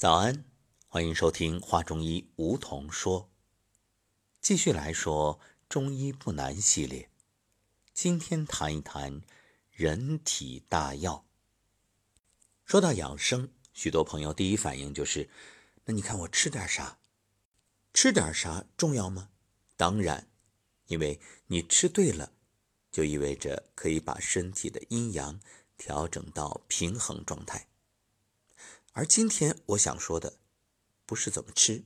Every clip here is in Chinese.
早安，欢迎收听《华中医梧桐说》，继续来说中医不难系列。今天谈一谈人体大药。说到养生，许多朋友第一反应就是：那你看我吃点啥？吃点啥重要吗？当然，因为你吃对了，就意味着可以把身体的阴阳调整到平衡状态。而今天我想说的，不是怎么吃，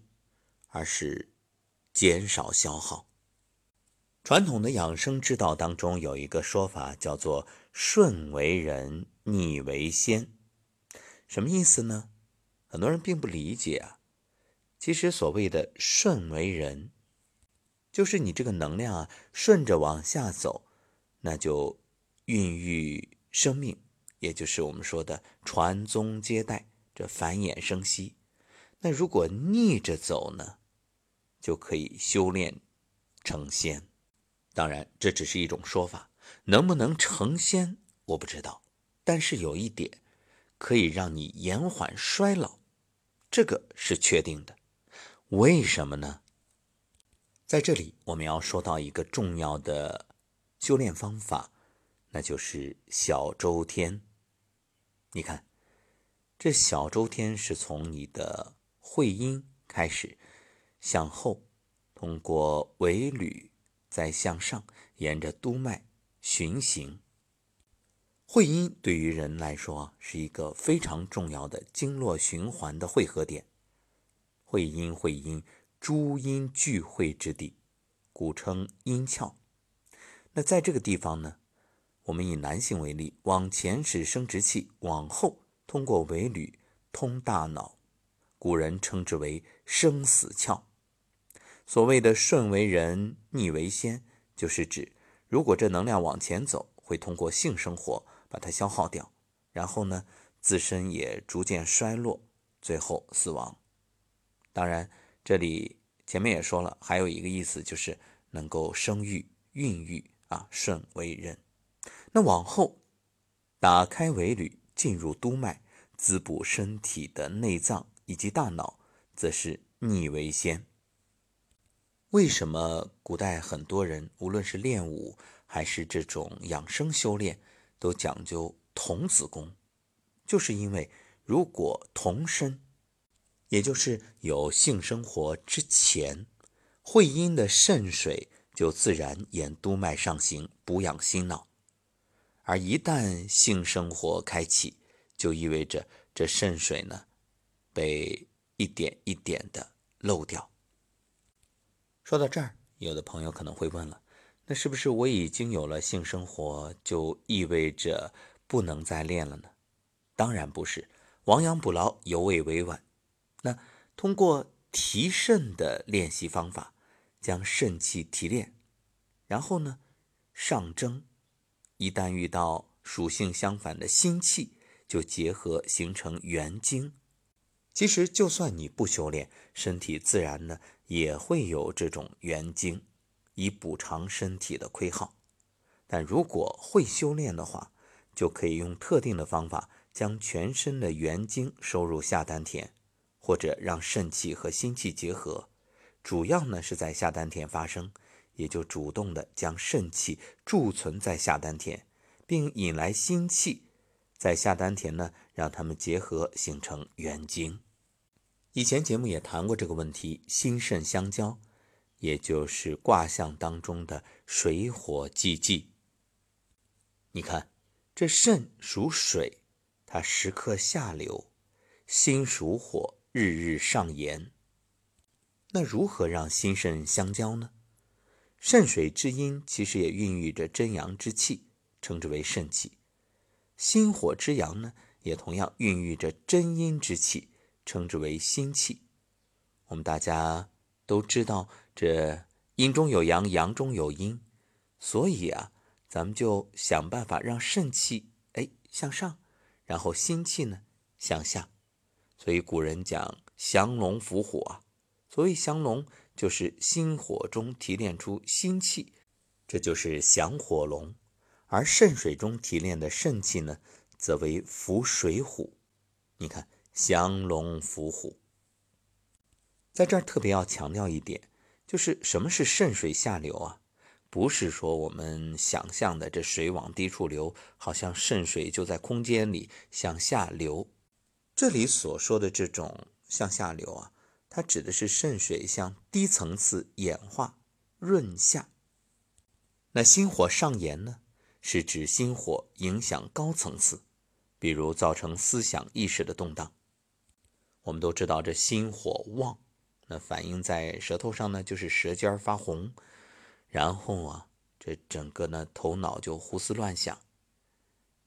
而是减少消耗。传统的养生之道当中有一个说法，叫做“顺为人，逆为先”。什么意思呢？很多人并不理解啊。其实所谓的“顺为人”，就是你这个能量啊，顺着往下走，那就孕育生命，也就是我们说的传宗接代。这繁衍生息，那如果逆着走呢，就可以修炼成仙。当然，这只是一种说法，能不能成仙我不知道。但是有一点，可以让你延缓衰老，这个是确定的。为什么呢？在这里我们要说到一个重要的修炼方法，那就是小周天。你看。这小周天是从你的会阴开始，向后，通过尾闾，再向上，沿着督脉循行。会阴对于人来说是一个非常重要的经络循环的汇合点。会阴，会阴，诸阴聚会之地，古称阴窍。那在这个地方呢，我们以男性为例，往前是生殖器，往后。通过尾闾通大脑，古人称之为生死窍。所谓的顺为人，逆为仙，就是指如果这能量往前走，会通过性生活把它消耗掉，然后呢，自身也逐渐衰落，最后死亡。当然，这里前面也说了，还有一个意思就是能够生育、孕育啊，顺为人。那往后打开尾闾，进入督脉。滋补身体的内脏以及大脑，则是逆为先。为什么古代很多人无论是练武还是这种养生修炼，都讲究童子功？就是因为如果童身，也就是有性生活之前，会阴的肾水就自然沿督脉上行，补养心脑；而一旦性生活开启，就意味着这肾水呢，被一点一点的漏掉。说到这儿，有的朋友可能会问了：那是不是我已经有了性生活，就意味着不能再练了呢？当然不是，亡羊补牢，犹未为晚。那通过提肾的练习方法，将肾气提炼，然后呢，上蒸。一旦遇到属性相反的心气，就结合形成元精。其实就算你不修炼，身体自然呢也会有这种元精，以补偿身体的亏耗。但如果会修炼的话，就可以用特定的方法将全身的元精收入下丹田，或者让肾气和心气结合。主要呢是在下丹田发生，也就主动的将肾气贮存在下丹田，并引来心气。在下丹田呢，让它们结合形成元精。以前节目也谈过这个问题，心肾相交，也就是卦象当中的水火既济。你看，这肾属水，它时刻下流；心属火，日日上炎。那如何让心肾相交呢？肾水之阴其实也孕育着真阳之气，称之为肾气。心火之阳呢，也同样孕育着真阴之气，称之为心气。我们大家都知道，这阴中有阳，阳中有阴，所以啊，咱们就想办法让肾气哎向上，然后心气呢向下。所以古人讲降龙伏虎啊，所以降龙就是心火中提炼出心气，这就是降火龙。而肾水中提炼的肾气呢，则为伏水虎。你看，降龙伏虎。在这儿特别要强调一点，就是什么是肾水下流啊？不是说我们想象的这水往低处流，好像肾水就在空间里向下流。这里所说的这种向下流啊，它指的是肾水向低层次演化润下。那心火上炎呢，是指心火影响高层次，比如造成思想意识的动荡。我们都知道，这心火旺，那反映在舌头上呢，就是舌尖发红。然后啊，这整个呢头脑就胡思乱想。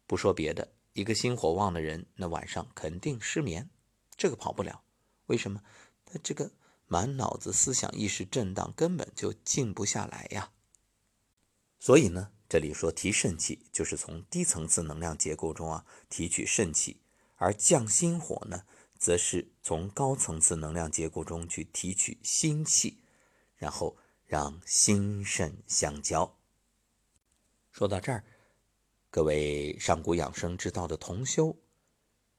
不说别的，一个心火旺的人，那晚上肯定失眠，这个跑不了。为什么？他这个满脑子思想意识震荡，根本就静不下来呀。所以呢，这里说提肾气，就是从低层次能量结构中啊提取肾气；而降心火呢，则是从高层次能量结构中去提取心气，然后。让心肾相交。说到这儿，各位上古养生之道的同修，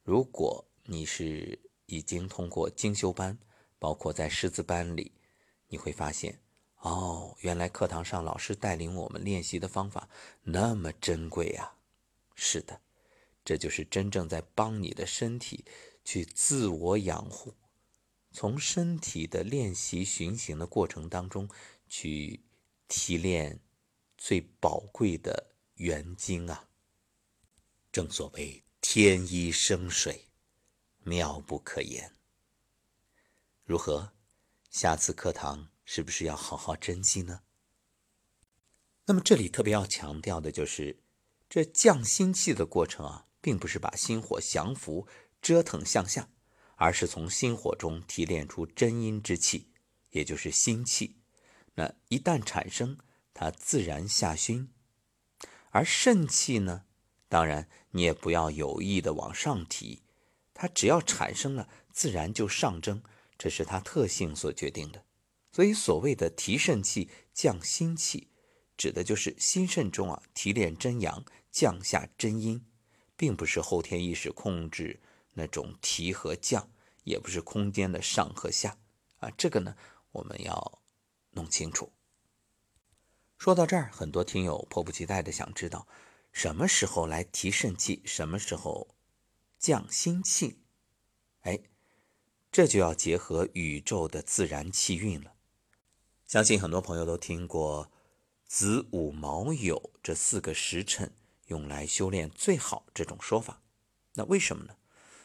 如果你是已经通过精修班，包括在师资班里，你会发现，哦，原来课堂上老师带领我们练习的方法那么珍贵呀！是的，这就是真正在帮你的身体去自我养护，从身体的练习循行的过程当中。去提炼最宝贵的元精啊！正所谓天一生水，妙不可言。如何？下次课堂是不是要好好珍惜呢？那么这里特别要强调的就是，这降心气的过程啊，并不是把心火降服、折腾向下，而是从心火中提炼出真阴之气，也就是心气。那一旦产生，它自然下熏，而肾气呢，当然你也不要有意的往上提，它只要产生了，自然就上蒸，这是它特性所决定的。所以所谓的提肾气、降心气，指的就是心肾中啊提炼真阳，降下真阴，并不是后天意识控制那种提和降，也不是空间的上和下啊，这个呢，我们要。弄清楚。说到这儿，很多听友迫不及待的想知道，什么时候来提肾气，什么时候降心气？哎，这就要结合宇宙的自然气运了。相信很多朋友都听过子午卯酉这四个时辰用来修炼最好这种说法。那为什么呢？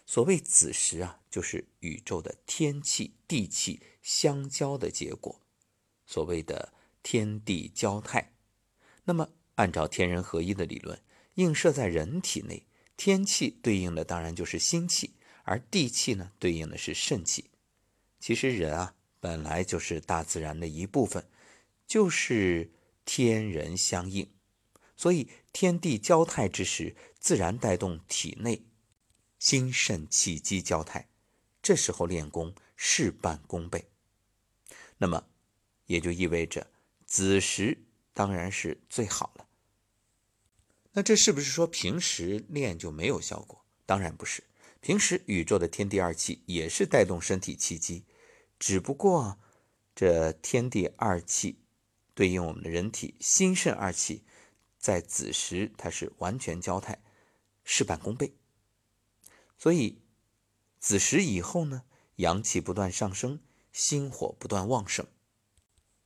所谓子时啊，就是宇宙的天气、地气相交的结果。所谓的天地交泰，那么按照天人合一的理论，映射在人体内，天气对应的当然就是心气，而地气呢，对应的是肾气。其实人啊，本来就是大自然的一部分，就是天人相应，所以天地交泰之时，自然带动体内心肾气机交泰，这时候练功事半功倍。那么。也就意味着子时当然是最好了。那这是不是说平时练就没有效果？当然不是，平时宇宙的天地二气也是带动身体气机，只不过这天地二气对应我们的人体心肾二气，在子时它是完全交泰，事半功倍。所以子时以后呢，阳气不断上升，心火不断旺盛。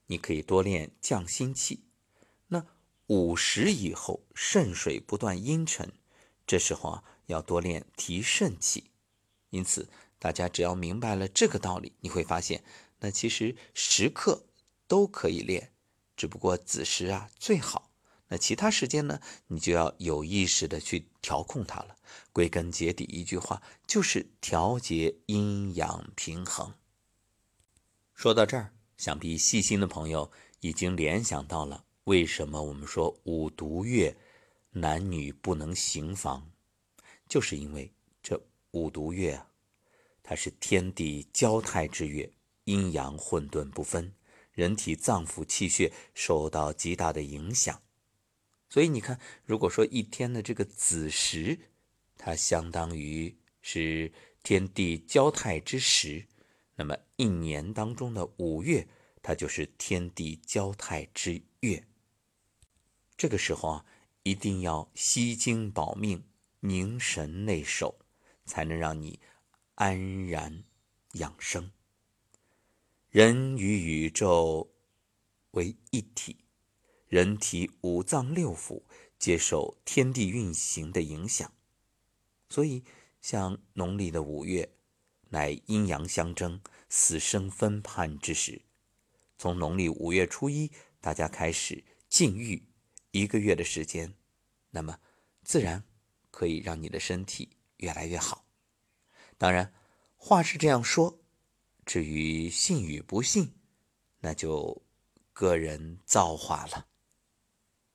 你可以多练降心气，那午时以后肾水不断阴沉，这时候啊要多练提肾气。因此，大家只要明白了这个道理，你会发现，那其实时刻都可以练，只不过子时啊最好。那其他时间呢，你就要有意识的去调控它了。归根结底，一句话就是调节阴阳平衡。说到这儿。想必细心的朋友已经联想到了，为什么我们说五毒月男女不能行房，就是因为这五毒月啊，它是天地交泰之月，阴阳混沌不分，人体脏腑气血受到极大的影响。所以你看，如果说一天的这个子时，它相当于是天地交泰之时，那么一年当中的五月，它就是天地交泰之月。这个时候啊，一定要吸精保命，凝神内守，才能让你安然养生。人与宇宙为一体，人体五脏六腑接受天地运行的影响，所以像农历的五月，乃阴阳相争、死生分判之时。从农历五月初一，大家开始禁欲一个月的时间，那么自然可以让你的身体越来越好。当然，话是这样说。至于信与不信，那就个人造化了。